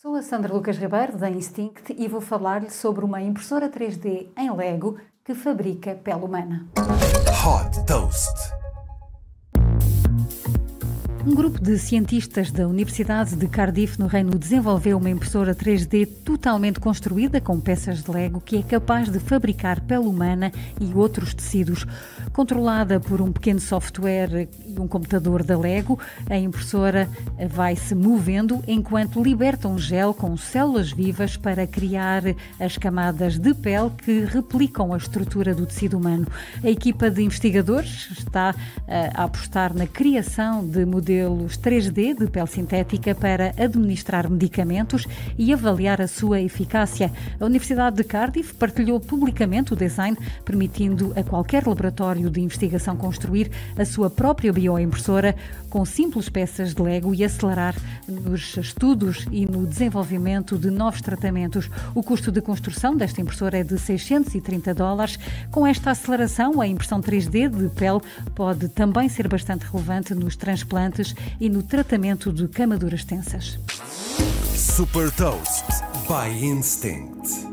Sou a Sandra Lucas Ribeiro, da Instinct, e vou falar-lhe sobre uma impressora 3D em Lego que fabrica pele humana. Hot Toast. Um grupo de cientistas da Universidade de Cardiff, no Reino, desenvolveu uma impressora 3D totalmente construída com peças de Lego que é capaz de fabricar pele humana e outros tecidos. Controlada por um pequeno software e um computador da Lego, a impressora vai se movendo enquanto liberta um gel com células vivas para criar as camadas de pele que replicam a estrutura do tecido humano. A equipa de investigadores está eh, a apostar na criação de modelos modelos 3D de pele sintética para administrar medicamentos e avaliar a sua eficácia. A Universidade de Cardiff partilhou publicamente o design, permitindo a qualquer laboratório de investigação construir a sua própria bioimpressora com simples peças de Lego e acelerar nos estudos e no desenvolvimento de novos tratamentos. O custo de construção desta impressora é de 630 dólares. Com esta aceleração, a impressão 3D de pele pode também ser bastante relevante nos transplantes e no tratamento de camaduras tensas. Super Toast by Instinct.